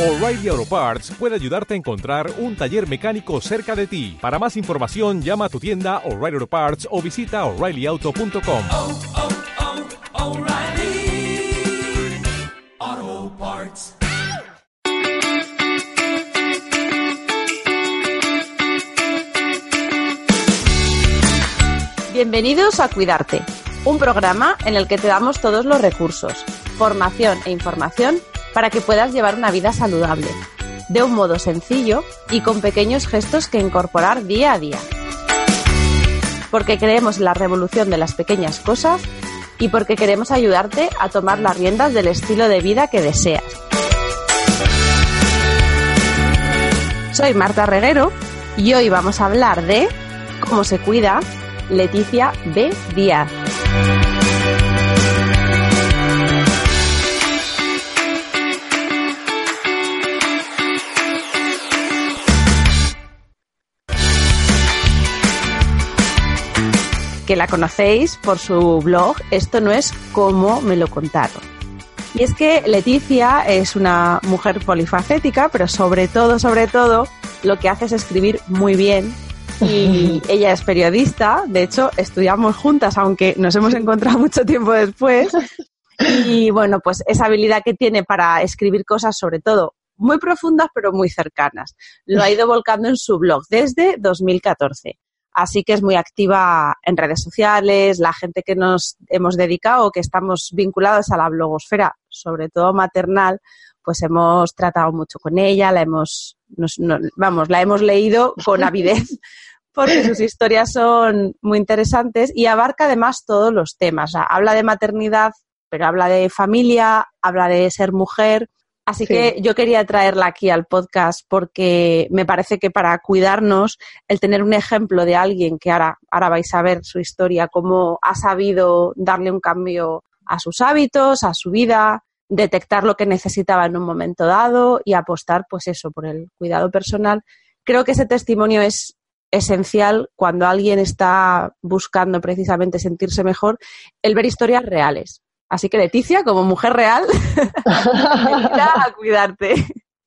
O'Reilly Auto Parts puede ayudarte a encontrar un taller mecánico cerca de ti. Para más información, llama a tu tienda O'Reilly Auto Parts o visita oreillyauto.com. oh, oh, Parts. Bienvenidos a Cuidarte, un programa en el que te damos todos los recursos, formación e información para que puedas llevar una vida saludable, de un modo sencillo y con pequeños gestos que incorporar día a día. Porque creemos en la revolución de las pequeñas cosas y porque queremos ayudarte a tomar las riendas del estilo de vida que deseas. Soy Marta Reguero y hoy vamos a hablar de cómo se cuida Leticia B. Díaz. Que la conocéis por su blog Esto no es como me lo contaron. Y es que Leticia es una mujer polifacética, pero sobre todo, sobre todo, lo que hace es escribir muy bien. Y ella es periodista, de hecho, estudiamos juntas, aunque nos hemos encontrado mucho tiempo después. Y bueno, pues esa habilidad que tiene para escribir cosas, sobre todo muy profundas, pero muy cercanas, lo ha ido volcando en su blog desde 2014 así que es muy activa en redes sociales, la gente que nos hemos dedicado, que estamos vinculados a la blogosfera, sobre todo maternal, pues hemos tratado mucho con ella, la hemos, nos, no, vamos, la hemos leído con avidez. Porque sus historias son muy interesantes y abarca además todos los temas. O sea, habla de maternidad, pero habla de familia, habla de ser mujer, Así sí. que yo quería traerla aquí al podcast porque me parece que para cuidarnos, el tener un ejemplo de alguien que ahora, ahora vais a ver su historia, cómo ha sabido darle un cambio a sus hábitos, a su vida, detectar lo que necesitaba en un momento dado y apostar, pues eso, por el cuidado personal. Creo que ese testimonio es esencial cuando alguien está buscando precisamente sentirse mejor, el ver historias reales. Así que Leticia, como mujer real, a cuidarte.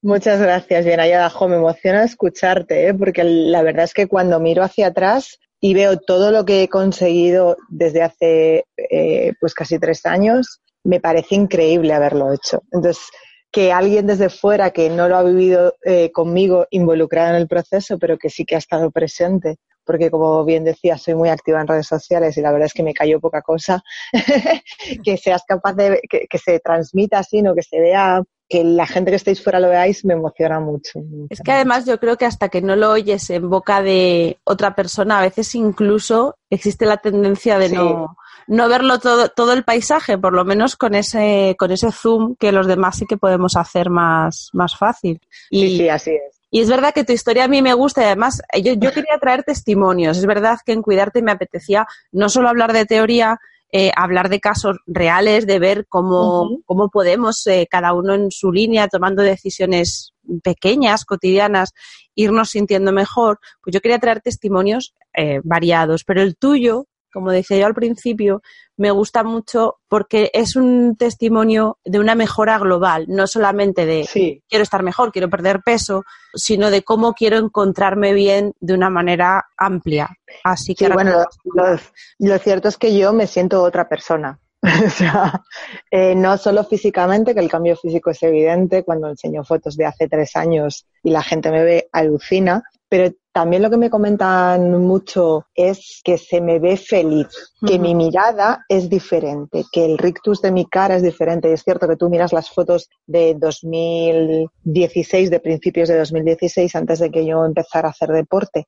Muchas gracias, bien Jo, me emociona escucharte, ¿eh? porque la verdad es que cuando miro hacia atrás y veo todo lo que he conseguido desde hace eh, pues casi tres años, me parece increíble haberlo hecho. Entonces, que alguien desde fuera que no lo ha vivido eh, conmigo involucrado en el proceso, pero que sí que ha estado presente, porque como bien decía, soy muy activa en redes sociales y la verdad es que me cayó poca cosa, que seas capaz de que, que, se transmita así, ¿no? que se vea, que la gente que estéis fuera lo veáis, me emociona mucho. Es que además yo creo que hasta que no lo oyes en boca de otra persona, a veces incluso existe la tendencia de sí. no, no verlo todo, todo el paisaje, por lo menos con ese, con ese zoom que los demás sí que podemos hacer más, más fácil. Y, sí, sí, así es. Y es verdad que tu historia a mí me gusta y además yo, yo quería traer testimonios. Es verdad que en Cuidarte me apetecía no solo hablar de teoría, eh, hablar de casos reales, de ver cómo, uh -huh. cómo podemos, eh, cada uno en su línea, tomando decisiones pequeñas, cotidianas, irnos sintiendo mejor. Pues yo quería traer testimonios eh, variados, pero el tuyo, como decía yo al principio, me gusta mucho porque es un testimonio de una mejora global, no solamente de sí. quiero estar mejor, quiero perder peso, sino de cómo quiero encontrarme bien de una manera amplia. Así que sí, bueno, lo, lo, lo, cierto es que yo me siento otra persona. o sea, eh, no solo físicamente, que el cambio físico es evidente, cuando enseño fotos de hace tres años y la gente me ve, alucina, pero también lo que me comentan mucho es que se me ve feliz, que uh -huh. mi mirada es diferente, que el rictus de mi cara es diferente. Y es cierto que tú miras las fotos de 2016, de principios de 2016, antes de que yo empezara a hacer deporte,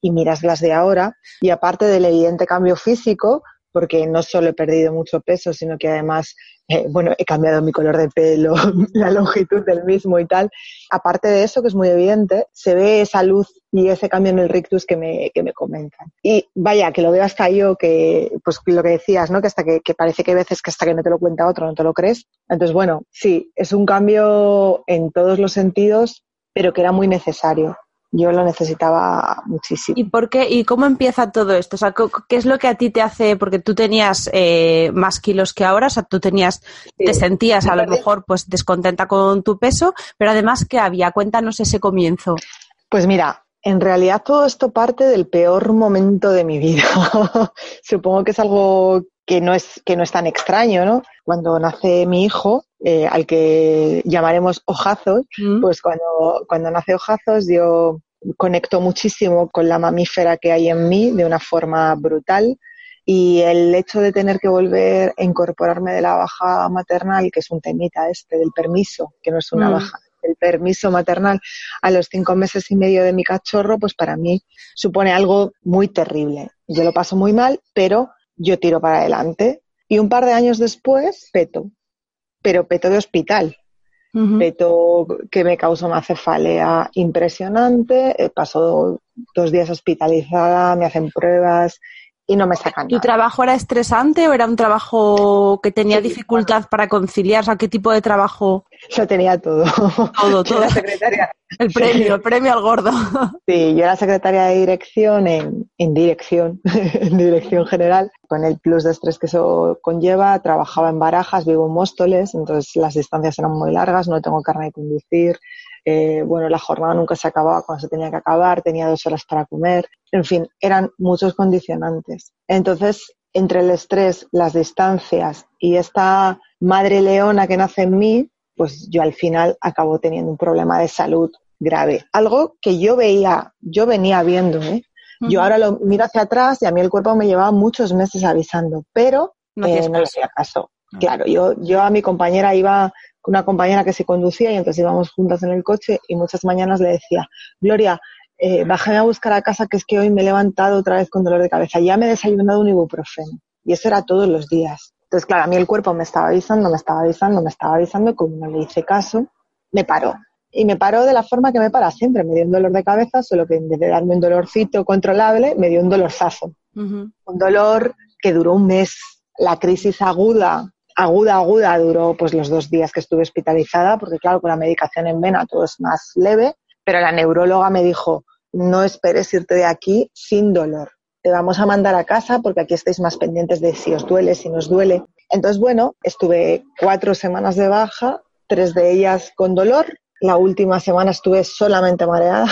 y miras las de ahora, y aparte del evidente cambio físico, porque no solo he perdido mucho peso, sino que además, eh, bueno, he cambiado mi color de pelo, la longitud del mismo y tal. Aparte de eso, que es muy evidente, se ve esa luz y ese cambio en el rictus que me, que me comentan. Y vaya, que lo veo hasta yo, que pues lo que decías, ¿no? Que hasta que, que parece que hay veces que hasta que no te lo cuenta otro no te lo crees. Entonces, bueno, sí, es un cambio en todos los sentidos, pero que era muy necesario Yo lo necesitaba muchísimo. ¿Y por qué? ¿Y cómo empieza todo esto? O sea, ¿qué es lo que a ti te hace? Porque tú tenías eh, más kilos que ahora, o sea, tú tenías, te sentías a lo mejor pues descontenta con tu peso, pero además que había, cuéntanos ese comienzo. Pues mira, en realidad todo esto parte del peor momento de mi vida. Supongo que es algo que no es, que no es tan extraño, ¿no? Cuando nace mi hijo, eh, al que llamaremos Ojazos, ¿Mm? pues cuando, cuando nace Ojazos yo conecto muchísimo con la mamífera que hay en mí de una forma brutal y el hecho de tener que volver a incorporarme de la baja maternal, que es un temita este del permiso, que no es una Mm. baja, el permiso maternal a los cinco meses y medio de mi cachorro, pues para mí supone algo muy terrible. Yo lo paso muy mal, pero yo tiro para adelante. Y un par de años después, peto, pero peto de hospital. Peto que me causó una cefalea impresionante, eh, pasó dos días hospitalizada, me hacen pruebas y no me sacan ¿Tu nada. trabajo era estresante o era un trabajo que tenía Sí, dificultad para conciliar? O sea, ¿qué tipo de trabajo? Yo tenía todo. Todo, todo. era secretaria, El premio, el premio al gordo. sí, yo era secretaria de dirección en, en dirección, en dirección general, con el plus de estrés que eso conlleva. Trabajaba en Barajas, vivo en Móstoles, entonces las distancias eran muy largas, no tengo carne de conducir. Eh, bueno, la jornada nunca se acababa cuando se tenía que acabar, tenía dos horas para comer. En fin, eran muchos condicionantes. Entonces, entre el estrés, las distancias y esta madre leona que nace en mí, pues yo al final acabo teniendo un problema de salud grave. Algo que yo veía, yo venía viendo, ¿eh? Yo ahora lo miro hacia atrás y a mí el cuerpo me llevaba muchos meses avisando, pero No eh, no le caso. hacía caso. Claro, yo, yo a mi compañera iba una compañera que se conducía y entonces íbamos juntas en el coche y muchas mañanas le decía, Gloria, eh, bájame a buscar a casa que es que hoy me he levantado otra vez con dolor de cabeza, ya me he desayunado un ibuprofeno. Y eso era todos los días. Entonces, claro, a mí el cuerpo me estaba avisando, me estaba avisando, me estaba avisando, como no le hice caso, me paró. Y me paró de la forma que me para siempre. Me dio un dolor de cabeza, solo que en vez de darme un dolorcito controlable, me dio un dolorzazo un dolor que duró un mes. La crisis aguda, aguda, aguda, duró pues los dos días que estuve hospitalizada, porque claro, con la medicación en vena todo es más leve, pero la neuróloga me dijo, no esperes irte de aquí sin dolor. Te vamos a mandar a casa porque aquí estáis más pendientes de si os duele, si nos duele. Entonces, bueno, estuve cuatro semanas de baja, tres de ellas con dolor. La última semana estuve solamente mareada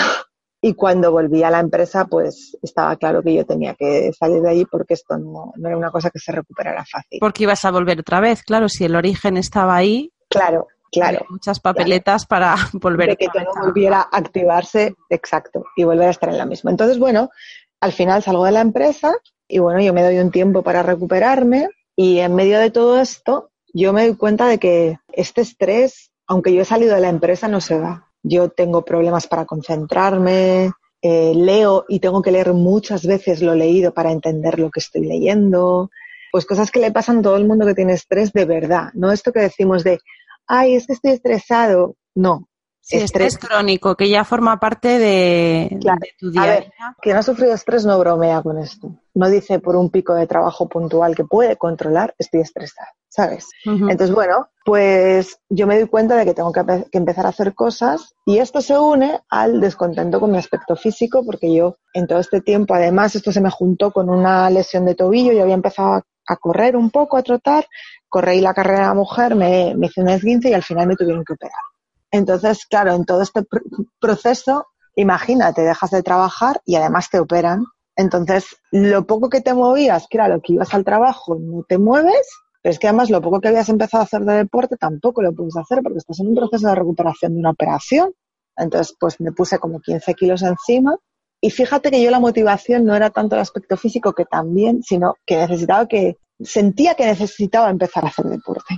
y cuando volví a la empresa, pues estaba claro que yo tenía que salir de allí porque esto no, no era una cosa que se recuperara fácil. Porque ibas a volver otra vez, claro, si el origen estaba ahí, Claro, claro. muchas papeletas para volver De que todo volviera a activarse, exacto, y volver a estar en la misma. Entonces, bueno, al final salgo de la empresa y bueno, yo me doy un tiempo para recuperarme y en medio de todo esto, yo me doy cuenta de que este estrés, aunque yo he salido de la empresa, no se va. Yo tengo problemas para concentrarme, eh, leo y tengo que leer muchas veces lo leído para entender lo que estoy leyendo. Pues cosas que le pasan a todo el mundo que tiene estrés de verdad, no esto que decimos de, ay, es que estoy estresado. No, Sí, estrés crónico, que ya forma parte de, Claro. de tu día A ver, quien ha sufrido estrés no bromea con esto. No dice por un pico de trabajo puntual que puede controlar, estoy estresada, ¿sabes? Entonces, bueno, pues yo me doy cuenta de que tengo que, empe- que empezar a hacer cosas y esto se une al descontento con mi aspecto físico porque yo en todo este tiempo, además, esto se me juntó con una lesión de tobillo, yo había empezado a, a correr un poco, a trotar, corrí la carrera de la mujer, me, me hice un esguince y al final me tuvieron que operar. Entonces, claro, en todo este pr- proceso, imagínate, dejas de trabajar y además te operan. Entonces, lo poco que te movías, que era lo que ibas al trabajo, no te mueves, pero es que además lo poco que habías empezado a hacer de deporte tampoco lo puedes hacer porque estás en un proceso de recuperación de una operación. Entonces, pues me puse como 15 kilos encima y fíjate que yo la motivación no era tanto el aspecto físico que también, sino que necesitaba que, sentía que necesitaba empezar a hacer deporte.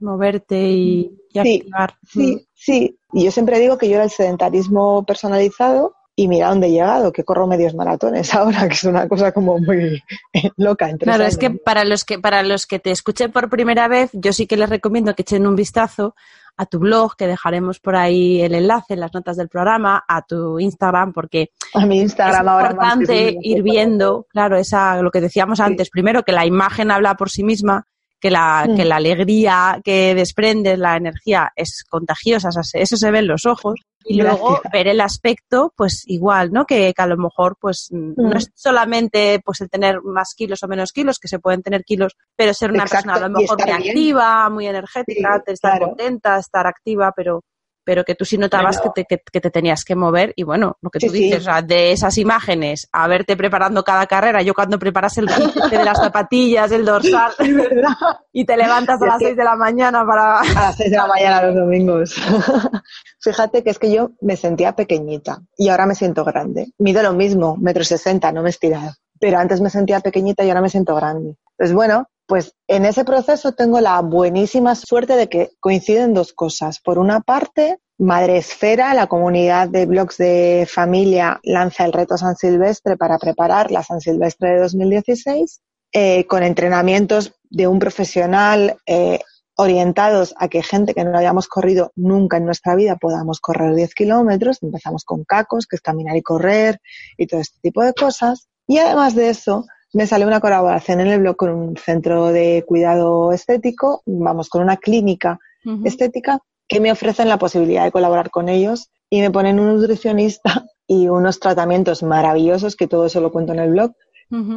Moverte y, y Sí, activar. Sí, sí. Y yo siempre digo que yo era el sedentarismo personalizado y mira dónde he llegado, que corro medios maratones ahora, que es una cosa como muy loca. Claro, es que para los que para los que te escuchen por primera vez, yo sí que les recomiendo que echen un vistazo a tu blog, que dejaremos por ahí el enlace en las notas del programa, a tu Instagram, porque a mi es ahora importante ir viendo, claro, esa lo que decíamos antes, primero que la imagen habla por sí misma, que la, Mm. que la alegría que desprende, la energía es contagiosa, o sea, se- eso se ve en los ojos. Y luego ver el aspecto, pues igual, ¿no? Que, que a lo mejor, pues, mm, no es solamente pues el tener más kilos o menos kilos, que se pueden tener kilos, pero ser una Exacto, persona a lo mejor muy bien. activa, muy energética, Sí, estar claro. contenta, estar activa, pero pero que tú sí notabas Bueno. que, te, que, que te tenías que mover y bueno, lo que tú Sí, sí. dices, o sea, de esas imágenes a verte preparando cada carrera, yo cuando preparas el de las zapatillas, el dorsal y te levantas a las que- 6 de la mañana para... A las seis de la mañana los domingos. Fíjate que es que yo me sentía pequeñita y ahora me siento grande. Mido lo mismo, metro sesenta, no me he estirado. Pero antes me sentía pequeñita y ahora me siento grande. Pues bueno, pues en ese proceso tengo la buenísima suerte de que coinciden dos cosas. Por una parte, Madre Esfera, la comunidad de blogs de familia, lanza el reto San Silvestre para preparar la San Silvestre de 2016 eh, con entrenamientos de un profesional eh, orientados a que gente que no hayamos corrido nunca en nuestra vida podamos correr 10 kilómetros. Empezamos con cacos, que es caminar y correr y todo este tipo de cosas. Y además de eso, me salió una colaboración en el blog con un centro de cuidado estético, vamos, con una clínica estética que me ofrecen la posibilidad de colaborar con ellos y me ponen un nutricionista y unos tratamientos maravillosos, que todo eso lo cuento en el blog,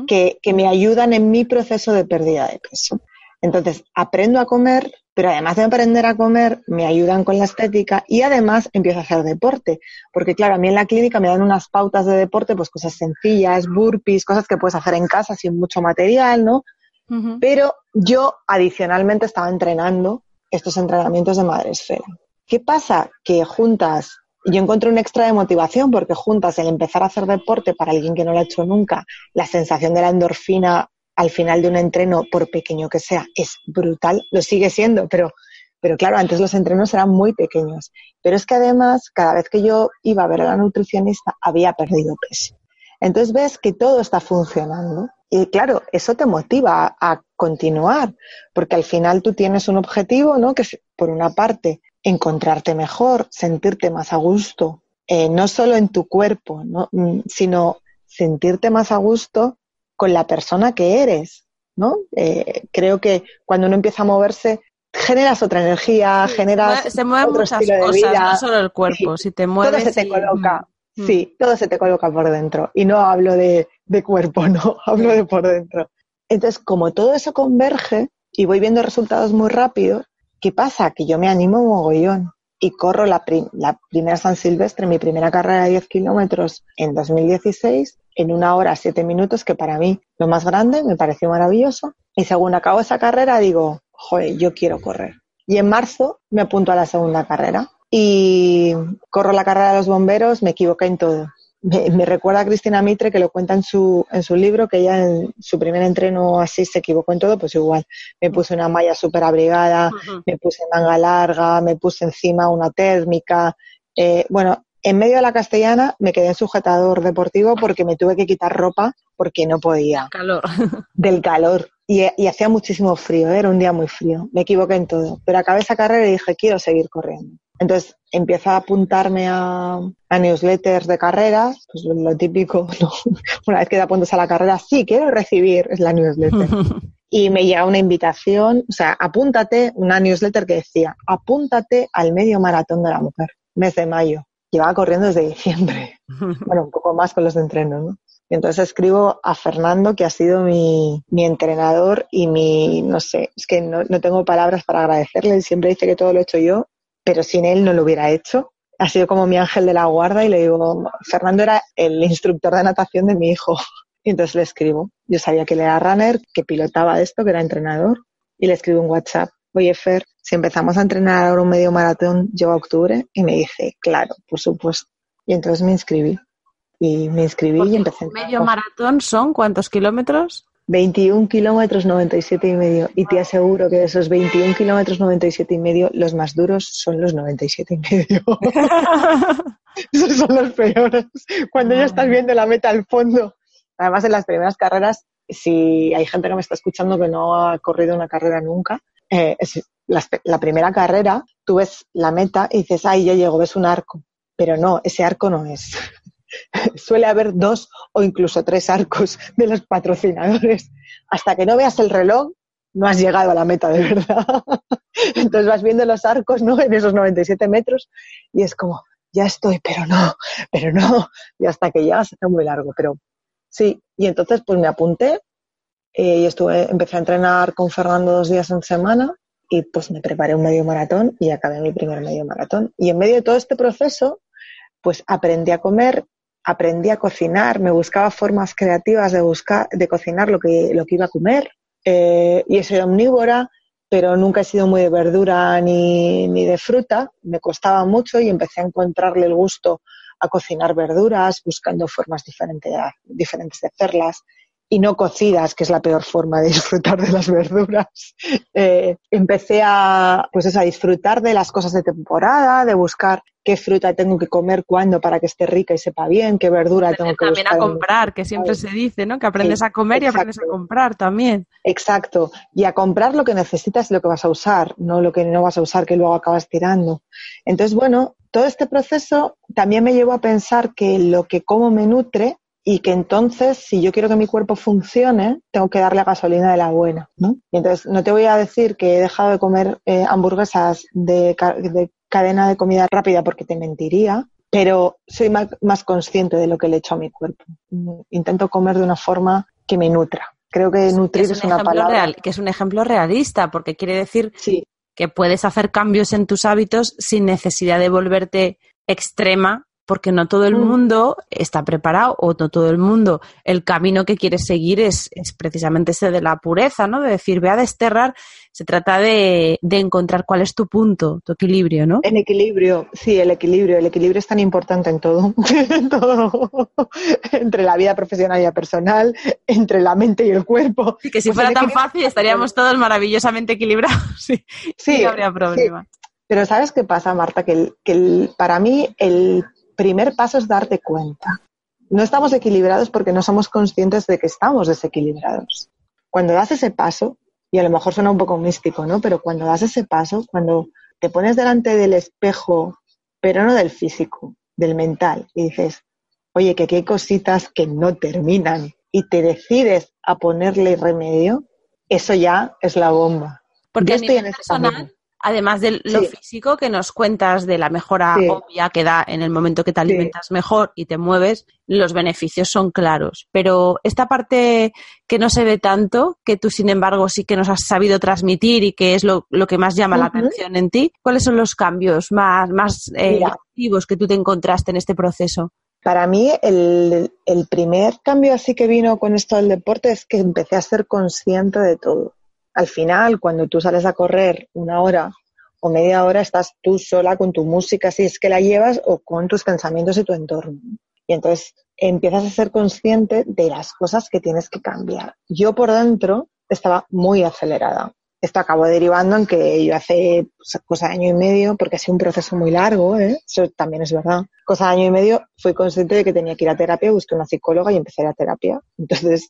que, que me ayudan en mi proceso de pérdida de peso. Entonces, aprendo a comer, pero además de aprender a comer, me ayudan con la estética y además empiezo a hacer deporte. Porque claro, a mí en la clínica me dan unas pautas de deporte, pues cosas sencillas, burpees, cosas que puedes hacer en casa sin mucho material, ¿no? Pero yo adicionalmente estaba entrenando estos entrenamientos de madre esfera. ¿Qué pasa? Que juntas, yo encontré un extra de motivación porque juntas el empezar a hacer deporte para alguien que no lo ha hecho nunca, la sensación de la endorfina al final de un entreno, por pequeño que sea, es brutal, lo sigue siendo, pero, pero claro, antes los entrenos eran muy pequeños. Pero es que además, cada vez que yo iba a ver a la nutricionista, había perdido peso. Entonces ves que todo está funcionando. Y claro, eso te motiva a, continuar, porque al final tú tienes un objetivo, ¿no? Que es, por una parte, encontrarte mejor, sentirte más a gusto, eh, no solo en tu cuerpo, ¿no? Mm, sino sentirte más a gusto con la persona que eres, ¿no? Eh, creo que cuando uno empieza a moverse, generas otra energía, generas Se mueven otro muchas estilo de cosas, vida. no solo el cuerpo. Si te todo mueves. se te y- coloca. Mm. Sí, todo se te coloca por dentro. Y no hablo de, de cuerpo, no, hablo de por dentro. Entonces, como todo eso converge y voy viendo resultados muy rápidos, ¿qué pasa? Que yo me animo mogollón y corro la, prim- la primera San Silvestre, mi primera carrera de 10 kilómetros en 2016, en una hora, siete minutos, que para mí lo más grande, me pareció maravilloso. Y según acabo esa carrera, digo, joder, yo quiero correr. Y en marzo me apunto a la segunda carrera y corro la carrera de los bomberos, me equivoqué en todo. Me, me recuerda a Cristina Mitre que lo cuenta en su, en su libro, que ella en su primer entreno así se equivocó en todo, pues igual. Me puse una malla súper abrigada, me puse manga larga, me puse encima una térmica. Eh, bueno, en medio de la castellana me quedé en sujetador deportivo porque me tuve que quitar ropa porque no podía Calor. del calor y, y hacía muchísimo frío, ¿eh? era un día muy frío. Me equivoqué en todo, pero acabé esa carrera y dije, quiero seguir corriendo. Entonces empiezo a apuntarme a, a newsletters de carreras, pues lo típico, ¿no? Una vez que te apuntas a la carrera, sí, quiero recibir, es la newsletter. Y me llega una invitación, o sea, apúntate, una newsletter que decía, apúntate al medio maratón de la mujer, mes de mayo. Llevaba corriendo desde diciembre bueno, un poco más con los de entreno, ¿no? Y entonces escribo a Fernando, que ha sido mi, mi entrenador y mi, no sé, es que no, no tengo palabras para agradecerle. Él siempre dice que todo lo he hecho yo, pero sin él no lo hubiera hecho. Ha sido como mi ángel de la guarda y le digo, Fernando era el instructor de natación de mi hijo. Y entonces le escribo. Yo sabía que él era runner, que pilotaba esto, que era entrenador, y le escribo un WhatsApp. Oye, Fer, si empezamos a entrenar ahora un medio maratón, llevo a octubre, y me dice, claro, por supuesto. Y entonces me inscribí. Y me inscribí y Porque empecé. a medio maratón son cuántos kilómetros? 21 kilómetros 97 y medio. Y te aseguro que de esos 21 kilómetros 97 y medio, los más duros son los 97 y medio. Esos son los peores. Cuando ya estás viendo la meta al fondo. Además, en las primeras carreras, si hay gente que me está escuchando que no ha corrido una carrera nunca, eh, es- la, la primera carrera, tú ves la meta y dices, ay, ya llego, ves un arco. Pero no, ese arco no es. Suele haber dos o incluso tres arcos de los patrocinadores. Hasta que no veas el reloj, no has llegado a la meta de verdad. Entonces vas viendo los arcos, ¿no? En esos 97 metros y es como, ya estoy, pero no, pero no, y hasta que ya se hace muy largo, pero sí, y entonces pues me apunté eh, y estuve, empecé a entrenar con Fernando dos días en semana y pues me preparé un medio maratón y acabé mi primer medio maratón. Y en medio de todo este proceso, pues aprendí a comer, aprendí a cocinar, me buscaba formas creativas de buscar, de cocinar lo que, lo que iba a comer. Eh, y sido omnívora, pero nunca he sido muy de verdura ni, ni de fruta. Me costaba mucho y empecé a encontrarle el gusto a cocinar verduras, buscando formas diferentes de hacerlas y no cocidas, que es la peor forma de disfrutar de las verduras. Eh, empecé a, pues eso, a disfrutar de las cosas de temporada, de buscar qué fruta tengo que comer cuándo para que esté rica y sepa bien, qué verdura tengo que también a comprar, que siempre se dice, ¿no? Que aprendes a comer y aprendes a comprar también. Exacto. Y a comprar lo que necesitas y lo que vas a usar, no lo que no vas a usar que luego acabas tirando. Entonces, bueno, todo este proceso también me llevó a pensar que lo que como me nutre y que entonces, si yo quiero que mi cuerpo funcione, tengo que darle gasolina de la buena, ¿no? Y entonces, no te voy a decir que he dejado de comer eh, hamburguesas de, cadena de comida rápida porque te mentiría, pero soy más, consciente de lo que le echo a mi cuerpo. Intento comer de una forma que me nutra. Creo que nutrir es, una palabra... que es un ejemplo realista, porque quiere decir que puedes hacer cambios en tus hábitos sin necesidad de volverte extrema porque no todo el mm. mundo está preparado o no todo el mundo el camino que quiere seguir es, precisamente ese de la pureza, ¿no? De decir, ve a desterrar, se trata de, encontrar cuál es tu punto, tu equilibrio, ¿no? El equilibrio, sí, el equilibrio. El equilibrio es tan importante en todo, en todo. entre la vida profesional y la personal, entre la mente y el cuerpo. Y que si pues fuera tan fácil estaríamos todos maravillosamente equilibrados, sí, sí no habría problema. Pero ¿sabes qué pasa, Marta? Que, que para mí el primer paso es darte cuenta. No estamos equilibrados porque no somos conscientes de que estamos desequilibrados. Cuando das ese paso, y a lo mejor suena un poco místico, ¿no? Pero cuando das ese paso, cuando te pones delante del espejo, pero no del físico, del mental, y dices, oye, que aquí hay cositas que no terminan, y te decides a ponerle remedio, eso ya es la bomba. Porque estoy en personal, además de lo físico que nos cuentas de la mejora obvia que da en el momento que te alimentas mejor y te mueves, los beneficios son claros. Pero esta parte que no se ve tanto, que tú sin embargo sí que nos has sabido transmitir y que es lo, que más llama la atención en ti, ¿cuáles son los cambios más, más eh, activos que tú te encontraste en este proceso? Para mí, el, el primer cambio así que vino con esto del deporte es que empecé a ser consciente de todo al final, cuando tú sales a correr una hora o media hora, estás tú sola con tu música, si es que la llevas, o con tus pensamientos y tu entorno. Y entonces empiezas a ser consciente de las cosas que tienes que cambiar. Yo por dentro estaba muy acelerada. Esto acabó derivando en que yo hace pues, cosa de año y medio, porque ha sido un proceso muy largo, ¿eh? eso también es verdad, cosa de año y medio fui consciente de que tenía que ir a terapia, busqué una psicóloga y empecé a ir a terapia. Entonces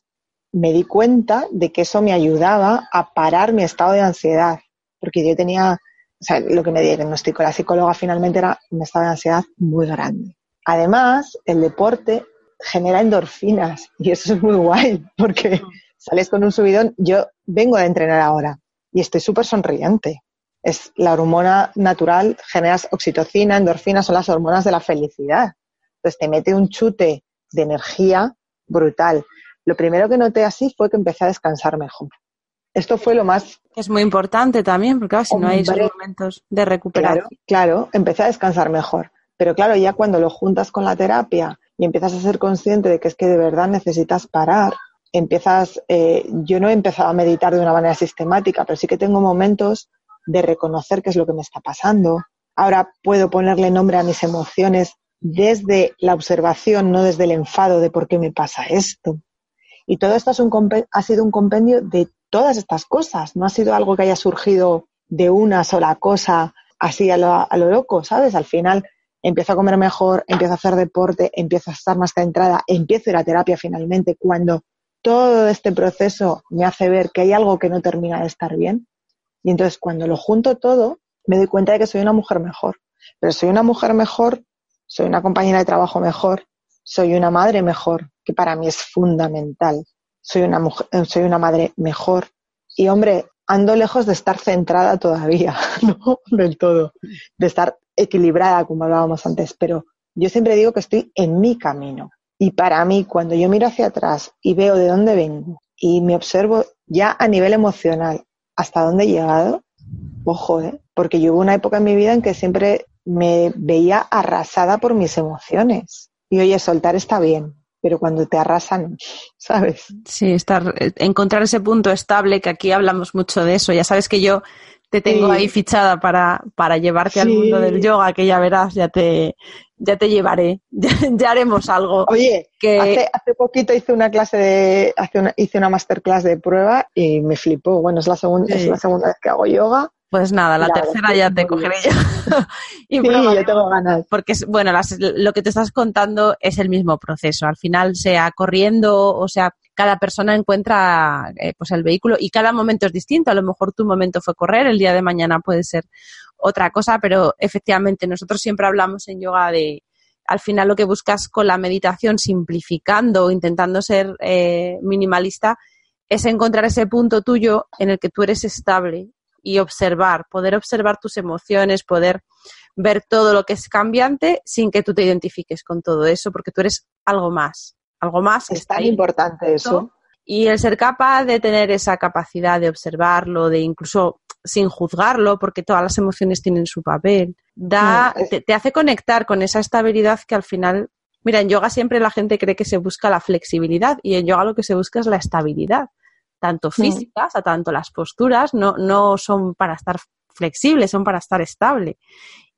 me di cuenta de que eso me ayudaba a parar mi estado de ansiedad, porque yo tenía, o sea, lo que me diagnosticó la psicóloga finalmente era un estado de ansiedad muy grande. Además, el deporte genera endorfinas y eso es muy guay, porque sales con un subidón. Yo vengo de entrenar ahora y estoy súper sonriente. Es la hormona natural, generas oxitocina, endorfinas, son las hormonas de la felicidad. Entonces te mete un chute de energía brutal. Lo primero que noté así fue que empecé a descansar mejor. Esto fue lo más... Es muy importante también, porque si no hay esos momentos de recuperación. Claro, claro, empecé a descansar mejor. Pero claro, ya cuando lo juntas con la terapia y empiezas a ser consciente de que es que de verdad necesitas parar, empiezas, eh, yo no he empezado a meditar de una manera sistemática, pero sí que tengo momentos de reconocer qué es lo que me está pasando. Ahora puedo ponerle nombre a mis emociones desde la observación, no desde el enfado de por qué me pasa esto. Y todo esto ha sido un compendio de todas estas cosas, no ha sido algo que haya surgido de una sola cosa así a lo, loco, ¿sabes? Al final empiezo a comer mejor, empiezo a hacer deporte, empiezo a estar más centrada, empiezo a ir a terapia finalmente cuando todo este proceso me hace ver que hay algo que no termina de estar bien. Y entonces cuando lo junto todo, me doy cuenta de que soy una mujer mejor. Pero soy una mujer mejor, soy una compañera de trabajo mejor, soy una madre mejor, para mí es fundamental. Soy una, mujer, eh, soy una madre mejor. Y hombre, ando lejos de estar centrada todavía, ¿no? Del todo. De estar equilibrada, como hablábamos antes, pero yo siempre digo que estoy en mi camino. Y para mí, cuando yo miro hacia atrás y veo de dónde vengo y me observo ya a nivel emocional hasta dónde he llegado, ojo, ¿eh? porque yo hubo una época en mi vida en que siempre me veía arrasada por mis emociones. Y oye, soltar está bien, pero cuando te arrasan, ¿sabes? Sí, estar, encontrar ese punto estable, que aquí hablamos mucho de eso. Ya sabes que yo te tengo Sí. ahí fichada para, para llevarte al mundo del yoga, que ya verás, ya te, ya te llevaré, ya, ya haremos algo. Oye, que hace, hace poquito hice una clase de, hace una, hice una masterclass de prueba y me flipó. Bueno, es la segunda, Sí. es la segunda vez que hago yoga. Pues nada, la tercera ya te cogeré yo. y Sí, yo tengo ganas. Porque, es- bueno, las- lo que te estás contando es el mismo proceso. Al final, sea corriendo, o sea, cada persona encuentra eh, pues el vehículo y cada momento es distinto. A lo mejor tu momento fue correr, el día de mañana puede ser otra cosa, pero efectivamente nosotros siempre hablamos en yoga de, al final lo que buscas con la meditación, simplificando o intentando ser eh, minimalista, es encontrar ese punto tuyo en el que tú eres estable y observar, poder observar tus emociones, poder ver todo lo que es cambiante sin que tú te identifiques con todo eso, porque tú eres algo más, algo más Es tan ahí. importante eso. Y el ser capaz de tener esa capacidad de observarlo, de incluso sin juzgarlo, porque todas las emociones tienen su papel, da, te, te hace conectar con esa estabilidad que al final, mira, en yoga siempre la gente cree que se busca la flexibilidad y en yoga lo que se busca es la estabilidad, tanto físicas, a tanto las posturas, no, no son para estar flexibles, son para estar estable.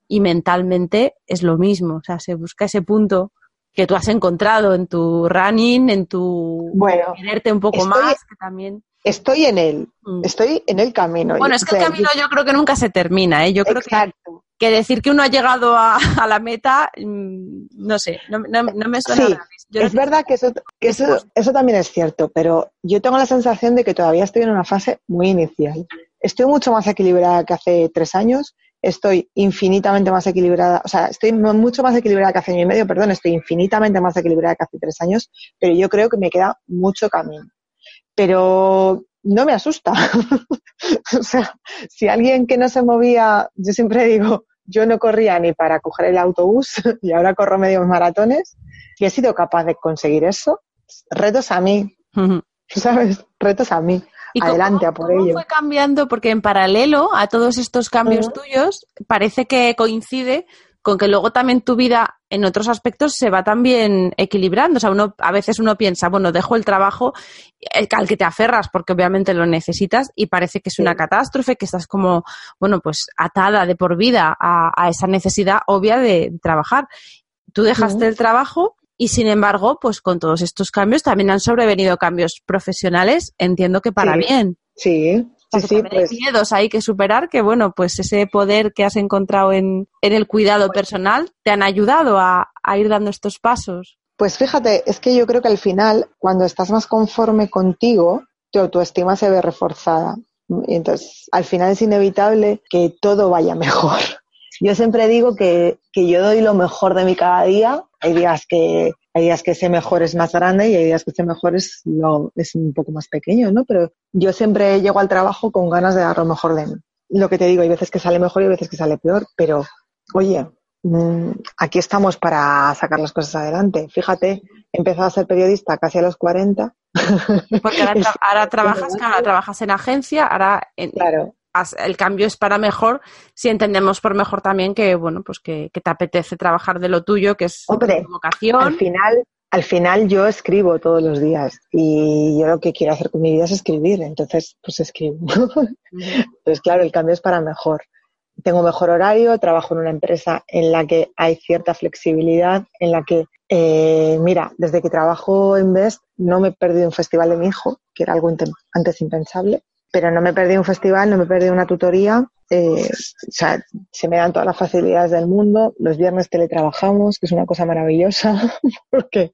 Y mentalmente es lo mismo, o sea, se busca ese punto que tú has encontrado en tu running, en tu Bueno, quererte un poco Estoy- más, que también. estoy en él, Mm. estoy en el camino. Bueno, es que O el camino yo creo que nunca se termina, ¿eh? Yo creo Exacto. Que decir que uno ha llegado a, a la meta, mm, no sé, no, no- no me suena Sí, realista. Yo es verdad que, eso, que eso, eso también es cierto, pero yo tengo la sensación de que todavía estoy en una fase muy inicial. Estoy mucho más equilibrada que hace tres años, estoy infinitamente más equilibrada, o sea, estoy mucho más equilibrada que hace año y medio, perdón, estoy infinitamente más equilibrada que hace tres años, pero yo creo que me queda mucho camino. Pero no me asusta. o sea, si alguien que no se movía, yo siempre digo, yo no corría ni para coger el autobús y ahora corro medios maratones, si he sido capaz de conseguir eso, retos a mí. ¿sabes? Retos a mí. ¿Y cómo- Adelante, a por cómo ello. fue cambiando? Porque en paralelo a todos estos cambios tuyos, parece que coincide con que luego también tu vida en otros aspectos se va también equilibrando. O sea, uno, a veces uno piensa, bueno, dejo el trabajo eh, al que te aferras porque obviamente lo necesitas y parece que es una catástrofe, que estás como, bueno, pues atada de por vida a, a esa necesidad obvia de trabajar. Tú dejaste el trabajo y sin embargo, pues con todos estos cambios también han sobrevenido cambios profesionales, entiendo que para Sí. bien. Sí, Sí, sí, pues hay miedos hay que superar que, bueno, pues ese poder que has encontrado en, en el cuidado personal te han ayudado a, a ir dando estos pasos. Pues fíjate, es que yo creo que al final, cuando estás más conforme contigo, tu autoestima se ve reforzada. Y entonces, al final es inevitable que todo vaya mejor. Yo siempre digo que, que yo doy lo mejor de mí cada día. Hay días que hay días que ese mejor es más grande y hay días que ese mejor es, lo, es un poco más pequeño, ¿no? Pero yo siempre llego al trabajo con ganas de dar lo mejor de mí. Lo que te digo, hay veces que sale mejor y hay veces que sale peor, pero oye, mm, aquí estamos para sacar las cosas adelante. Fíjate, he empezado a ser periodista casi a los 40. Porque ahora, tra- ahora trabajas, claro, trabajas en agencia, ahora en- Claro, el cambio es para mejor, si entendemos por mejor también que, bueno, pues que, que te apetece trabajar de lo tuyo, que es Hombre, tu vocación. al final, al final yo escribo todos los días y yo lo que quiero hacer con mi vida es escribir, entonces pues escribo. Entonces, claro, el cambio es para mejor. Tengo mejor horario, trabajo en una empresa en la que hay cierta flexibilidad, en la que, eh, mira, desde que trabajo en Best no me he perdido un festival de mi hijo, que era algo antes impensable, pero no me perdido un festival, no me perdido una tutoría, eh, o sea, se me dan todas las facilidades del mundo, los viernes teletrabajamos, que es una cosa maravillosa, porque,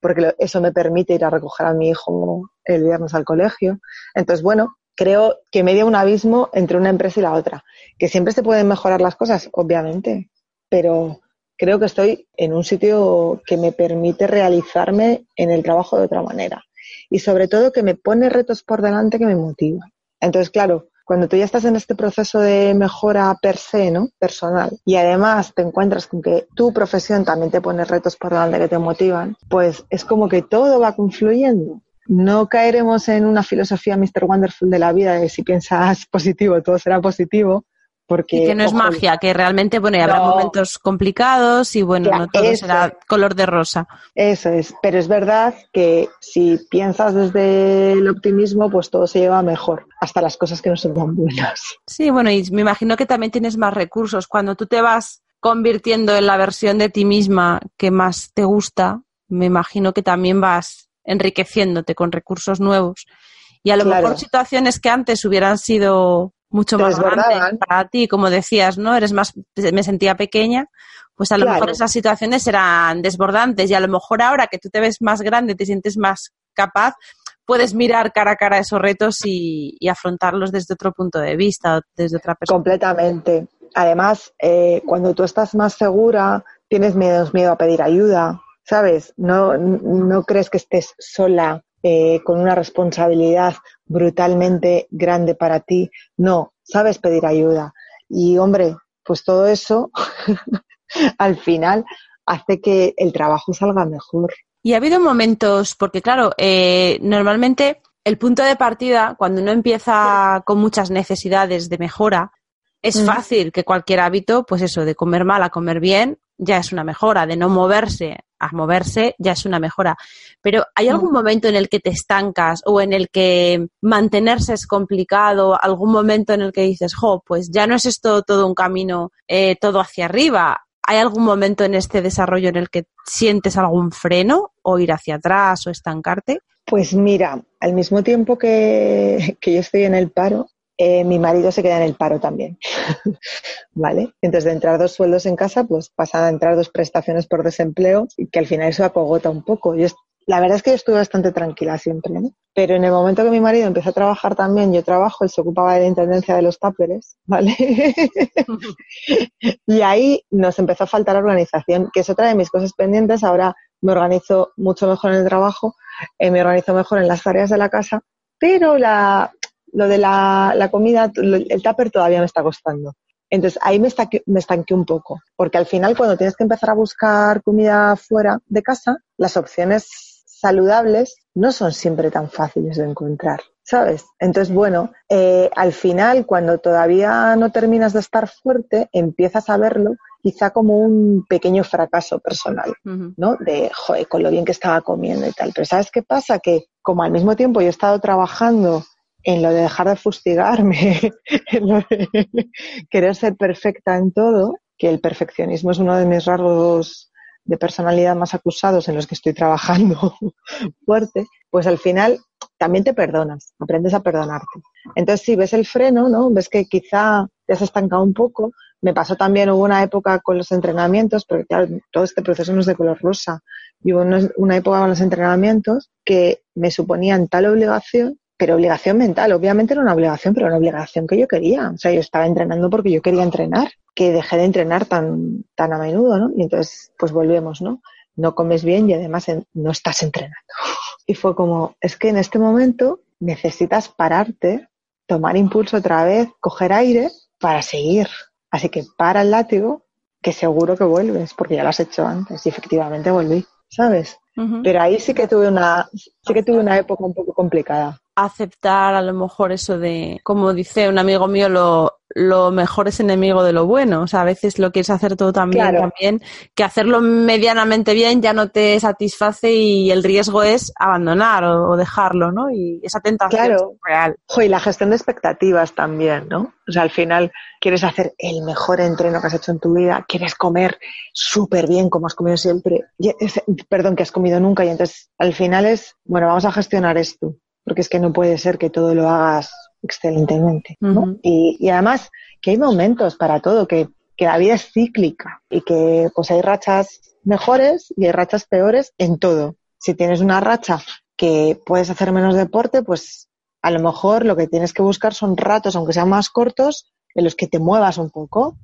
porque eso me permite ir a recoger a mi hijo el viernes al colegio. Entonces, bueno, creo que media un abismo entre una empresa y la otra. Que siempre se pueden mejorar las cosas, obviamente, pero creo que estoy en un sitio que me permite realizarme en el trabajo de otra manera. Y sobre todo que me pone retos por delante que me motivan. Entonces, claro, cuando tú ya estás en este proceso de mejora per se, ¿no? Personal, y además te encuentras con que tu profesión también te pone retos por delante que te motivan, pues es como que todo va confluyendo. No caeremos en una filosofía Mr. Wonderful de la vida de si piensas positivo, todo será positivo, porque, y que no es ojo, magia, que realmente, bueno, y habrá No. momentos complicados y bueno, no todo eso. será color de rosa. Eso es, pero es verdad que si piensas desde el optimismo, pues todo se lleva mejor, hasta las cosas que no son tan buenas. Sí, bueno, y me imagino que también tienes más recursos. Cuando tú te vas convirtiendo en la versión de ti misma que más te gusta, me imagino que también vas enriqueciéndote con recursos nuevos. Y a lo Claro. mejor situaciones que antes hubieran sido mucho más desbordaban. para ti, como decías, ¿no? Eres más, me sentía pequeña, pues a lo mejor esas situaciones eran desbordantes y a lo mejor ahora que tú te ves más grande, te sientes más capaz, puedes mirar cara a cara esos retos y, y afrontarlos desde otro punto de vista, desde otra perspectiva. Completamente. Además, eh, cuando tú estás más segura, tienes menos miedo a pedir ayuda, ¿sabes? No, no crees que estés sola eh, con una responsabilidad brutalmente grande para ti. No, sabes pedir ayuda. Y hombre, pues todo eso al final hace que el trabajo salga mejor. Y ha habido momentos, porque claro, eh, normalmente el punto de partida, cuando uno empieza con muchas necesidades de mejora, es Mm. fácil que cualquier hábito, pues eso, de comer mal a comer bien, ya es una mejora, de no moverse a moverse, ya es una mejora. Pero ¿hay algún momento en el que te estancas o en el que mantenerse es complicado? ¿Algún momento en el que dices, jo, pues ya no es esto todo un camino, eh, todo hacia arriba? ¿Hay algún momento en este desarrollo en el que sientes algún freno o ir hacia atrás o estancarte? Pues mira, al mismo tiempo que, que yo estoy en el paro, eh, mi marido se queda en el paro también. ¿Vale? Entonces, de entrar dos sueldos en casa, pues pasan a entrar dos prestaciones por desempleo que al final eso acogota un poco. Yo, la verdad es que yo estuve bastante tranquila siempre, ¿no? Pero en el momento que mi marido empieza a trabajar también, yo trabajo, él se ocupaba de la intendencia de los táperes, ¿vale? y ahí nos empezó a faltar organización, que es otra de mis cosas pendientes. Ahora me organizo mucho mejor en el trabajo, eh, me organizo mejor en las tareas de la casa, pero la, lo de la, la comida, el tupper todavía me está costando. Entonces ahí me, estanque- me estanqué un poco, porque al final cuando tienes que empezar a buscar comida fuera de casa, las opciones saludables no son siempre tan fáciles de encontrar, ¿sabes? Entonces, bueno, eh, al final cuando todavía no terminas de estar fuerte, empiezas a verlo quizá como un pequeño fracaso personal. ¿no? De, joder, con lo bien que estaba comiendo y tal. Pero ¿sabes qué pasa? Que como al mismo tiempo yo he estado trabajando en lo de dejar de fustigarme, en lo de querer ser perfecta en todo, que el perfeccionismo es uno de mis rasgos de personalidad más acusados en los que estoy trabajando fuerte, pues al final también te perdonas, aprendes a perdonarte. Entonces, si ves el freno, ¿no? Ves que quizá te has estancado un poco. Me pasó también, hubo una época con los entrenamientos, porque claro, todo este proceso no es de color rosa. Y hubo una época con los entrenamientos que me suponían tal obligación, pero obligación mental. Obviamente era una obligación, pero una obligación que yo quería. O sea, yo estaba entrenando porque yo quería entrenar, que dejé de entrenar tan, tan a menudo, ¿no? Y entonces, pues volvemos, ¿no? No comes bien y además no estás entrenando. Y fue como, es que en este momento necesitas pararte, tomar impulso otra vez, coger aire para seguir. Así que para el látigo, que seguro que vuelves, porque ya lo has hecho antes y efectivamente volví, ¿sabes? Pero ahí sí que tuve una, sí que tuve una época un poco complicada. Aceptar a lo mejor eso de, como dice un amigo mío, lo, lo mejor es enemigo de lo bueno. O sea, a veces lo quieres hacer todo tan Claro. bien, que hacerlo medianamente bien ya no te satisface y el riesgo es abandonar o, o dejarlo, ¿no? Y esa tentación Claro. es real. Jo, y la gestión de expectativas también, ¿no? O sea, al final quieres hacer el mejor entreno que has hecho en tu vida, quieres comer súper bien como has comido siempre, perdón, que has comido nunca, y entonces al final es, bueno, vamos a gestionar esto, porque es que no puede ser que todo lo hagas excelentemente, y, y además que hay momentos para todo, que, que la vida es cíclica y que pues hay rachas mejores y hay rachas peores en todo. Si tienes una racha que puedes hacer menos deporte, pues a lo mejor lo que tienes que buscar son ratos, aunque sean más cortos, en los que te muevas un poco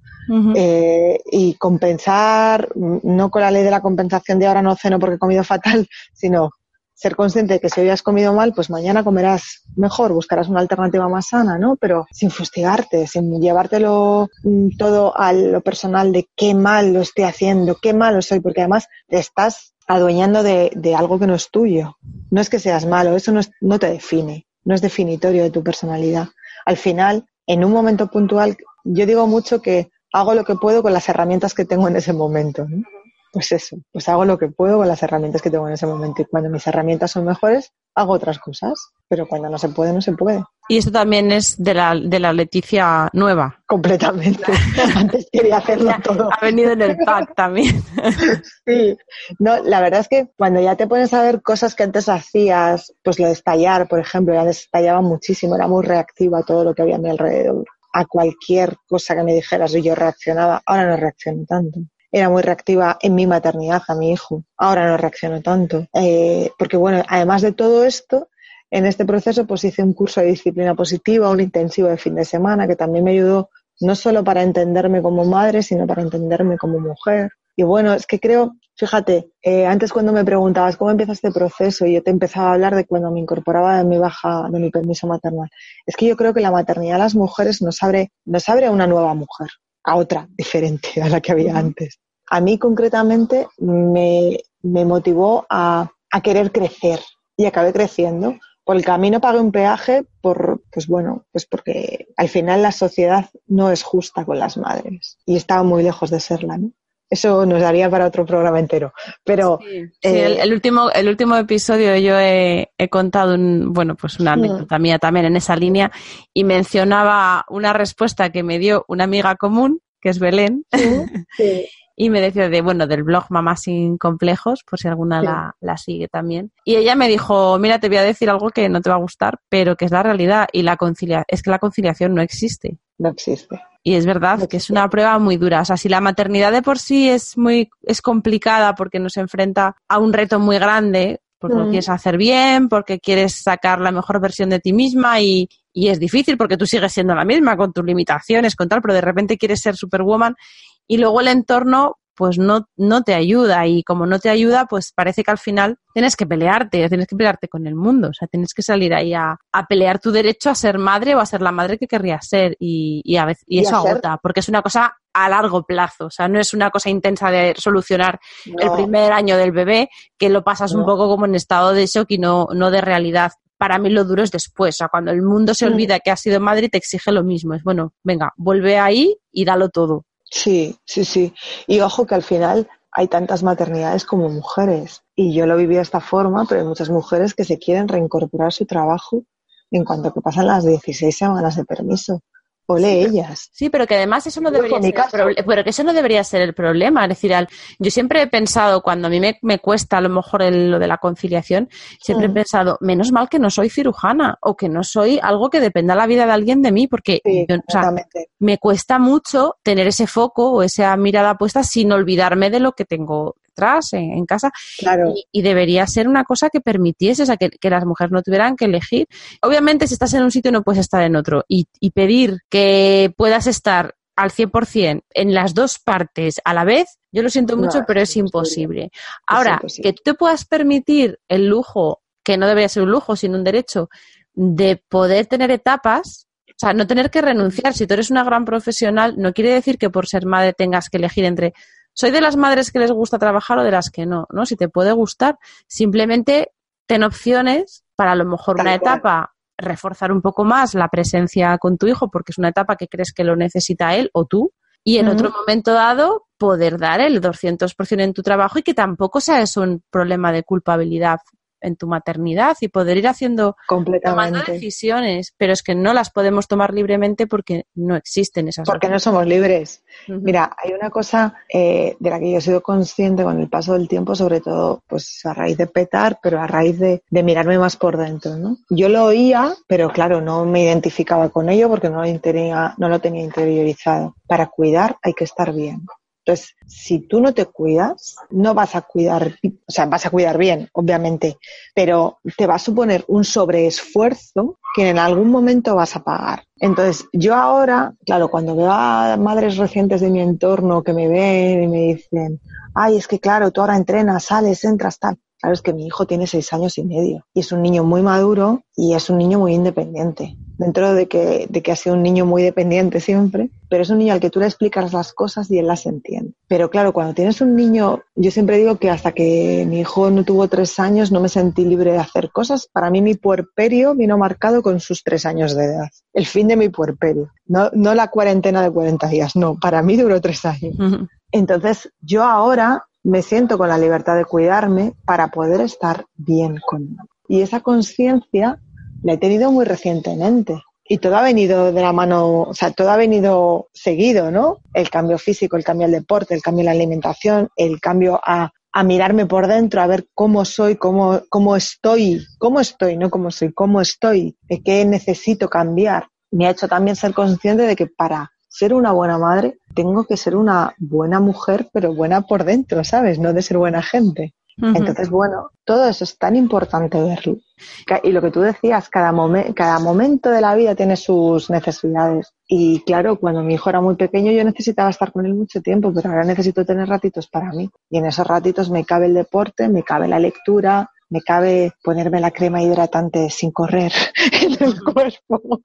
eh, y compensar, no con la ley de la compensación de ahora no ceno porque he comido fatal, sino ser consciente de que si hoy has comido mal, pues mañana comerás mejor, buscarás una alternativa más sana, ¿no? Pero sin fustigarte, sin llevártelo mm, todo a lo personal de qué mal lo estoy haciendo, qué malo soy, porque además te estás adueñando de, algo que no es tuyo. No es que seas malo, eso no, no te define, no es definitorio de tu personalidad. Al final, en un momento puntual, yo digo mucho que hago lo que puedo con las herramientas que tengo en ese momento. ¿no? Pues eso, pues hago lo que puedo con las herramientas que tengo en ese momento. Y cuando mis herramientas son mejores, hago otras cosas. Pero cuando no se puede, no se puede. Y esto también es de la, de la Leticia nueva. Completamente. Antes quería hacerlo todo. Ha venido en el pack también. Sí, no, la verdad es que cuando ya te pones a ver cosas que antes hacías, pues lo de estallar, por ejemplo, ya estallaba muchísimo, era muy reactiva a todo lo que había a mi alrededor, a cualquier cosa que me dijeras y yo reaccionaba, ahora no reacciono tanto. Era muy reactiva en mi maternidad a mi hijo, ahora no reacciono tanto. Eh, porque bueno, además de todo esto, en este proceso pues hice un curso de disciplina positiva, un intensivo de fin de semana que también me ayudó no solo para entenderme como madre, sino para entenderme como mujer. Y bueno, es que creo, fíjate, eh, antes cuando me preguntabas cómo empieza este proceso, yo te empezaba a hablar de cuando me incorporaba de mi baja, de mi permiso maternal. Es que yo creo que la maternidad a las mujeres nos abre, nos abre a una nueva mujer, a otra diferente a la que había antes. A mí concretamente me, me motivó a, a querer crecer y acabé creciendo. Por el camino pagué un peaje por, pues bueno, pues porque al final la sociedad no es justa con las madres y estaba muy lejos de serla, ¿no? Eso nos daría para otro programa entero. Pero Sí, eh, el, el último, el último episodio yo he, he contado un, bueno, pues una Sí. anécdota mía también en esa línea y mencionaba una respuesta que me dio una amiga común, que es Belén, sí, y me decía de, bueno, del blog Mamá sin complejos, por si alguna Sí. la, la sigue también. Y ella me dijo, mira, te voy a decir algo que no te va a gustar, pero que es la realidad y la concilia es que la conciliación no existe. no existe. Y es verdad que es una prueba muy dura. O sea, si la maternidad de por sí es muy es complicada porque nos enfrenta a un reto muy grande, porque lo Mm. quieres hacer bien, porque quieres sacar la mejor versión de ti misma y, y es difícil porque tú sigues siendo la misma con tus limitaciones, con tal, pero de repente quieres ser superwoman y luego el entorno pues no, no te ayuda y como no te ayuda pues parece que al final tienes que pelearte, tienes que pelearte con el mundo, o sea, tienes que salir ahí a, a pelear tu derecho a ser madre o a ser la madre que querrías ser y, y a veces, y, Y eso agota, porque es una cosa a largo plazo, o sea, no es una cosa intensa de solucionar el primer año del bebé, que lo pasas un poco como en estado de shock y no, no de realidad. Para mí lo duro es después, o sea, cuando el mundo se Mm. olvida que has sido madre y te exige lo mismo. Es bueno, venga, vuelve ahí y dalo todo. Sí, sí, sí. Y ojo que al final hay tantas maternidades como mujeres. Y yo lo viví de esta forma, pero hay muchas mujeres que se quieren reincorporar a su trabajo en cuanto que pasan las 16 semanas de permiso. Ole ellas. Sí, pero que además eso no debería ser el pero que eso no debería ser el problema. Es decir, al- yo siempre he pensado, cuando a mí me, me cuesta a lo mejor el- lo de la conciliación, siempre he Mm. pensado, menos mal que no soy cirujana o que no soy algo que dependa la vida de alguien de mí, porque Sí, yo- o sea, completamente. me cuesta mucho tener ese foco o esa mirada puesta sin olvidarme de lo que tengo detrás en, en casa Claro. y, y debería ser una cosa que permitiese, o sea, que, que las mujeres no tuvieran que elegir. Obviamente, si estás en un sitio no puedes estar en otro y, y pedir que puedas estar al 100% en las dos partes a la vez, yo lo siento mucho, pero es imposible. Ahora, imposible. que tú te puedas permitir el lujo, que no debería ser un lujo, sino un derecho, de poder tener etapas, o sea, no tener que renunciar. Si tú eres una gran profesional, no quiere decir que por ser madre tengas que elegir entre soy de las madres que les gusta trabajar o de las que no, ¿no? Si te puede gustar, simplemente ten opciones para a lo mejor Tal una cual. etapa reforzar un poco más la presencia con tu hijo porque es una etapa que crees que lo necesita él o tú y en otro momento dado poder dar el 200% en tu trabajo y que tampoco sea eso un problema de culpabilidad en tu maternidad y poder ir haciendo tomando decisiones, pero es que no las podemos tomar libremente porque no existen esas Porque no somos libres. Mira, hay una cosa eh, de la que yo he sido consciente con el paso del tiempo, sobre todo pues a raíz de petar, pero a raíz de, de mirarme más por dentro, ¿no? Yo lo oía, pero claro, no me identificaba con ello porque no lo tenía, no lo tenía interiorizado. Para cuidar hay que estar bien. Entonces, si tú no te cuidas, no vas a cuidar, o sea, vas a cuidar bien, obviamente, pero te va a suponer un sobreesfuerzo que en algún momento vas a pagar. Entonces, yo ahora, claro, cuando veo a madres recientes de mi entorno que me ven y me dicen, ay, es que claro, tú ahora entrenas, sales, entras, tal. Claro, es que mi hijo tiene seis años y medio y es un niño muy maduro y es un niño muy independiente. Dentro de que, de que ha sido un niño muy dependiente siempre, pero es un niño al que tú le explicas las cosas y él las entiende. Pero claro, cuando tienes un niño, yo siempre digo que hasta que mi hijo no tuvo tres años no me sentí libre de hacer cosas. Para mí mi puerperio vino marcado con sus tres años de edad. El fin de mi puerperio. No, no la cuarentena de 40 días, no. Para mí duró tres años. Entonces, yo ahora me siento con la libertad de cuidarme para poder estar bien conmigo. Y esa conciencia la he tenido muy recientemente. Y todo ha venido de la mano, o sea, todo ha venido seguido, ¿no? El cambio físico, el cambio al deporte, el cambio en la alimentación, el cambio a, a mirarme por dentro, a ver cómo soy, cómo, cómo estoy, cómo estoy, no cómo soy, cómo estoy, de qué necesito cambiar. Me ha hecho también ser consciente de que para ser una buena madre, tengo que ser una buena mujer, pero buena por dentro, ¿sabes? No de ser buena gente. Entonces, bueno, todo eso es tan importante verlo. Y lo que tú decías, cada, cada momento de la vida tiene sus necesidades. Y claro, cuando mi hijo era muy pequeño yo necesitaba estar con él mucho tiempo, pero ahora necesito tener ratitos para mí. Y en esos ratitos me cabe el deporte, me cabe la lectura, me cabe ponerme la crema hidratante sin correr en el cuerpo.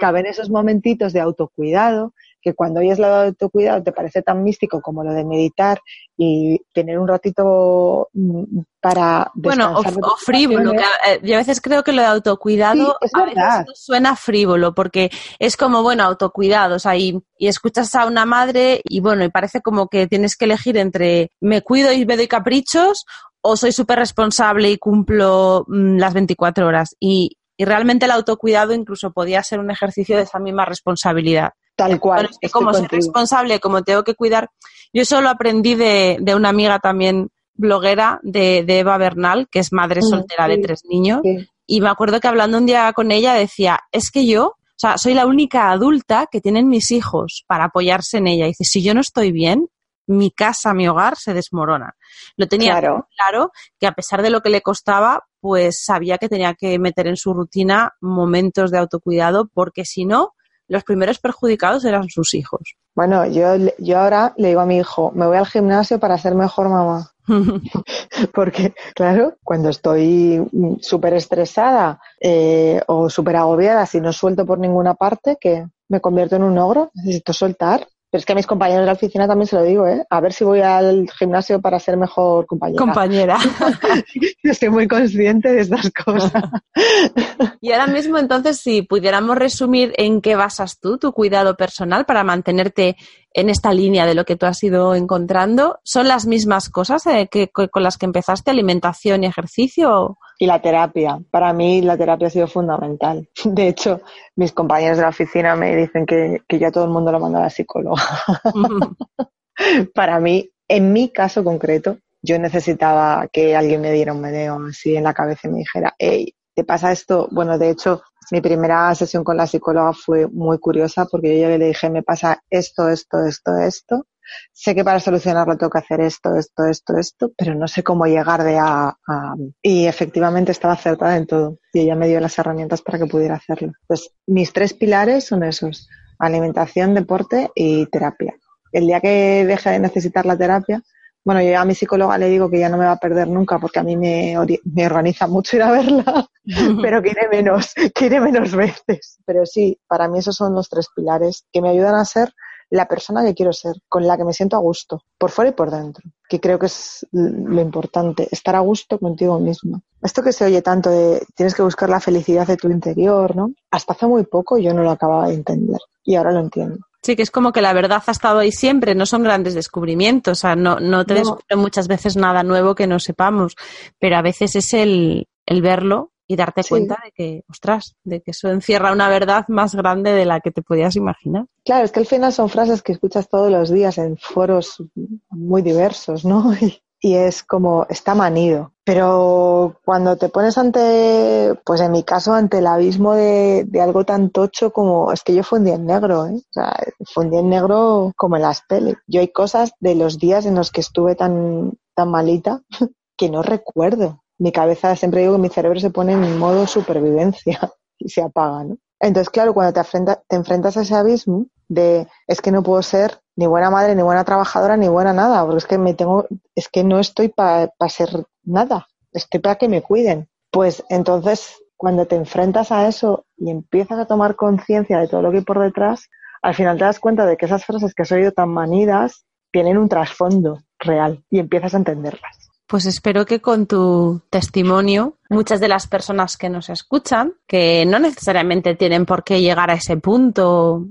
Caben esos momentitos de autocuidado que cuando oyes lo de autocuidado te parece tan místico como lo de meditar y tener un ratito mm, para bueno o, frívolo eh, yo a veces creo que lo de autocuidado a veces suena frívolo porque es como bueno autocuidados ahí y escuchas a una madre y bueno y parece como que tienes que elegir entre me cuido y me doy caprichos o soy súper responsable y cumplo mm, las 24 horas. Y y realmente el autocuidado incluso podía ser un ejercicio de esa misma responsabilidad. Tal cual. como soy responsable, como tengo que cuidar. Yo eso lo aprendí de, de una amiga también bloguera de, de, Eva Bernal, que es madre mm, soltera de tres niños. Y me acuerdo que hablando un día con ella decía, es que yo, o sea, soy la única adulta que tienen mis hijos para apoyarse en ella. Y dice, si yo no estoy bien, mi casa, mi hogar se desmorona. Lo tenía claro. claro que a pesar de lo que le costaba, pues sabía que tenía que meter en su rutina momentos de autocuidado porque si no, los primeros perjudicados eran sus hijos. Bueno, yo, yo ahora le digo a mi hijo, me voy al gimnasio para ser mejor mamá. Porque, claro, cuando estoy súper estresada eh, o súper agobiada, si no suelto por ninguna parte, que me convierto en un ogro, necesito soltar. Pero es que a mis compañeros de la oficina también se lo digo, ¿eh? A ver si voy al gimnasio para ser mejor compañera. Compañera. Estoy muy consciente de estas cosas. y ahora mismo, entonces, si pudiéramos resumir en qué basas tú tu cuidado personal para mantenerte en esta línea de lo que tú has ido encontrando, ¿son las mismas cosas eh, que, con las que empezaste, alimentación y ejercicio? Y la terapia. Para mí la terapia ha sido fundamental. De hecho, mis compañeros de la oficina me dicen que, que ya todo el mundo lo manda a la psicóloga. Para mí, en mi caso concreto, yo necesitaba que alguien me diera un meneo así en la cabeza y me dijera, hey, ¿te pasa esto? Bueno, de hecho, mi primera sesión con la psicóloga fue muy curiosa porque yo ya le dije, me pasa esto, esto, esto, esto. Sé que para solucionarlo tengo que hacer esto, esto, esto, esto, pero no sé cómo llegar de A a... Y efectivamente estaba acertada en todo y ella me dio las herramientas para que pudiera hacerlo. Pues mis tres pilares son esos, alimentación, deporte y terapia. El día que deje de necesitar la terapia, bueno, yo a mi psicóloga le digo que ya no me va a perder nunca porque a mí me, me organiza mucho ir a verla, pero quiere menos, quiere menos veces. Pero sí, para mí esos son los tres pilares que me ayudan a ser la persona que quiero ser, con la que me siento a gusto, por fuera y por dentro, que creo que es lo importante, estar a gusto contigo mismo. Esto que se oye tanto de tienes que buscar la felicidad de tu interior, ¿no? Hasta hace muy poco yo no lo acababa de entender y ahora lo entiendo. Sí, que es como que la verdad ha estado ahí siempre, no son grandes descubrimientos, o sea, no, no te descubre muchas veces nada nuevo que no sepamos, pero a veces es el, el verlo y darte cuenta de que, ostras, de que eso encierra una verdad más grande de la que te podías imaginar. Claro, es que al final son frases que escuchas todos los días en foros muy diversos, ¿no? y es como, está manido. Pero cuando te pones ante, pues en mi caso, ante el abismo de, de algo tan tocho como, es que yo fundí en negro, ¿eh? O sea, fundí en negro como en las pelis. Yo hay cosas de los días en los que estuve tan, tan malita que no recuerdo. Mi cabeza, siempre digo que mi cerebro se pone en modo supervivencia y se apaga, ¿no? Entonces, claro, cuando te, enfrentas a ese abismo de es que no puedo ser ni buena madre, ni buena trabajadora, ni buena nada, porque es que me tengo, es que no estoy para ser nada. estoy para que me cuiden. Pues entonces, cuando te enfrentas a eso y empiezas a tomar conciencia de todo lo que hay por detrás, al final te das cuenta de que esas frases que has oído tan manidas tienen un trasfondo real y empiezas a entenderlas. Pues espero que con tu testimonio muchas de las personas que nos escuchan, que no necesariamente tienen por qué llegar a ese punto.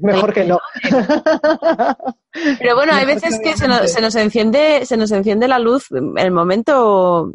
Mejor que no. Pero bueno, hay veces que se nos, se nos enciende, se nos enciende la luz el momento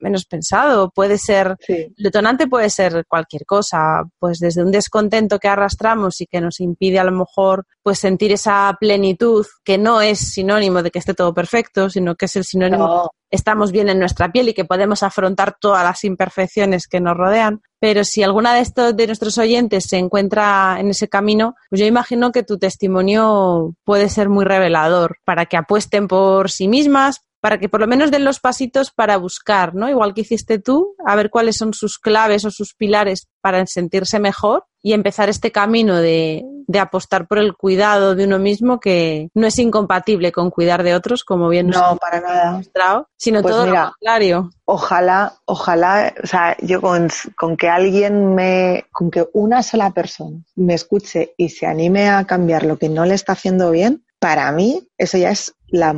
menos pensado. Puede ser, Sí. el detonante puede ser cualquier cosa, pues desde un descontento que arrastramos y que nos impide a lo mejor pues sentir esa plenitud que no es sinónimo de que esté todo perfecto, sino que es el sinónimo No, estamos bien en nuestra piel y que podemos afrontar todas las imperfecciones que nos rodean. Pero si alguna de estos de nuestros oyentes se encuentra en ese camino, pues yo imagino que tu testimonio puede ser muy revelador para que apuesten por sí mismas, para que por lo menos den los pasitos para buscar, ¿no? Igual que hiciste tú, a ver cuáles son sus claves o sus pilares para sentirse mejor y empezar este camino de, de apostar por el cuidado de uno mismo que no es incompatible con cuidar de otros, como bien nos no, para nada. demostrado, sino Pues todo mira, lo contrario. Ojalá, ojalá, o sea, yo con, con que alguien me, con que una sola persona me escuche y se anime a cambiar lo que no le está haciendo bien, para mí eso ya es la,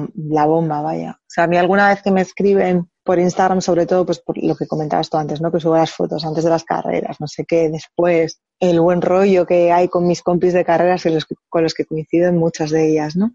bomba, vaya. O sea, a mí alguna vez que me escriben por Instagram, sobre todo, pues por lo que comentabas tú antes, ¿no? Que subo las fotos antes de las carreras, no sé qué, después, el buen rollo que hay con mis compis de carreras y con los que coincido en muchas de ellas, ¿no?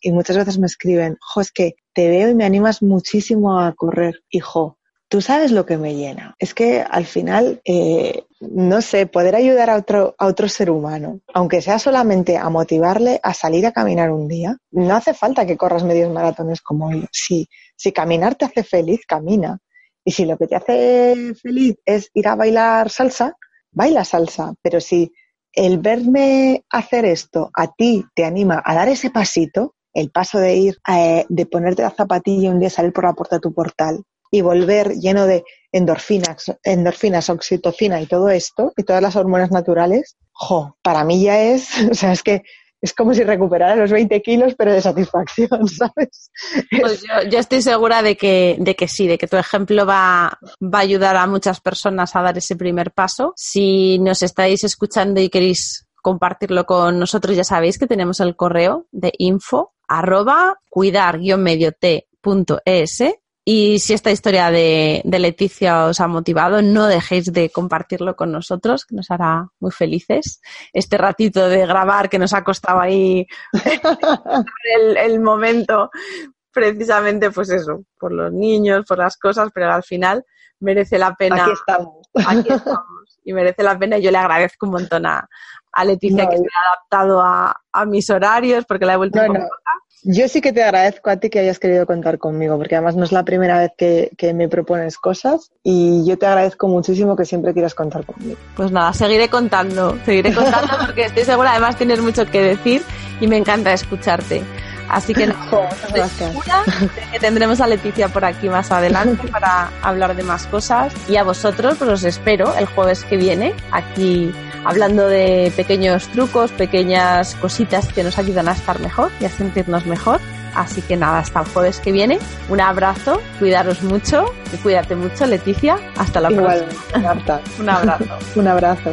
Y muchas veces me escriben, jo, es que te veo y me animas muchísimo a correr. Hijo, tú sabes lo que me llena. Es que al final, eh, no sé, poder ayudar a otro, a otro ser humano, aunque sea solamente a motivarle a salir a caminar un día, no hace falta que corras medios maratones como yo. Si, si caminar te hace feliz, camina. Y si lo que te hace feliz es ir a bailar salsa, baila salsa. Pero si el verme hacer esto a ti te anima a dar ese pasito, el paso de ir, eh, de ponerte la zapatilla un día salir por la puerta de tu portal y volver lleno de endorfinas, endorfinas, oxitocina y todo esto, y todas las hormonas naturales, jo, para mí ya es, o sea, es que es como si recuperara los 20 kilos, pero de satisfacción, ¿sabes? Pues yo, estoy segura de que, de que sí, de que tu ejemplo va, va a ayudar a muchas personas a dar ese primer paso. Si nos estáis escuchando y queréis compartirlo con nosotros, ya sabéis que tenemos el correo de info arroba cuidar-t.es y si esta historia de, de Leticia os ha motivado, no dejéis de compartirlo con nosotros, que nos hará muy felices. Este ratito de grabar que nos ha costado ahí el, el momento, precisamente pues eso, por los niños, por las cosas, pero al final merece la pena. Aquí estamos. Aquí estamos. Y merece la pena. y Yo le agradezco un montón a, a Leticia No, que se ha adaptado a, a mis horarios porque la he vuelto No, un poco no. loca. Yo sí que te agradezco a ti que hayas querido contar conmigo, porque además no es la primera vez que, que me propones cosas y yo te agradezco muchísimo que siempre quieras contar conmigo. Pues nada, seguiré contando, seguiré contando porque estoy segura, además tienes mucho que decir y me encanta escucharte. Así que muchas estoy gracias. segura de que tendremos a Leticia por aquí más adelante para hablar de más cosas. Y a vosotros, pues os espero el jueves que viene aquí hablando de pequeños trucos, pequeñas cositas que nos ayudan a estar mejor y a sentirnos mejor. Así que nada, hasta el jueves que viene. Un abrazo, cuidaros mucho y cuídate mucho, Leticia. Hasta la Igual, próxima. Marta. Un abrazo. Un abrazo.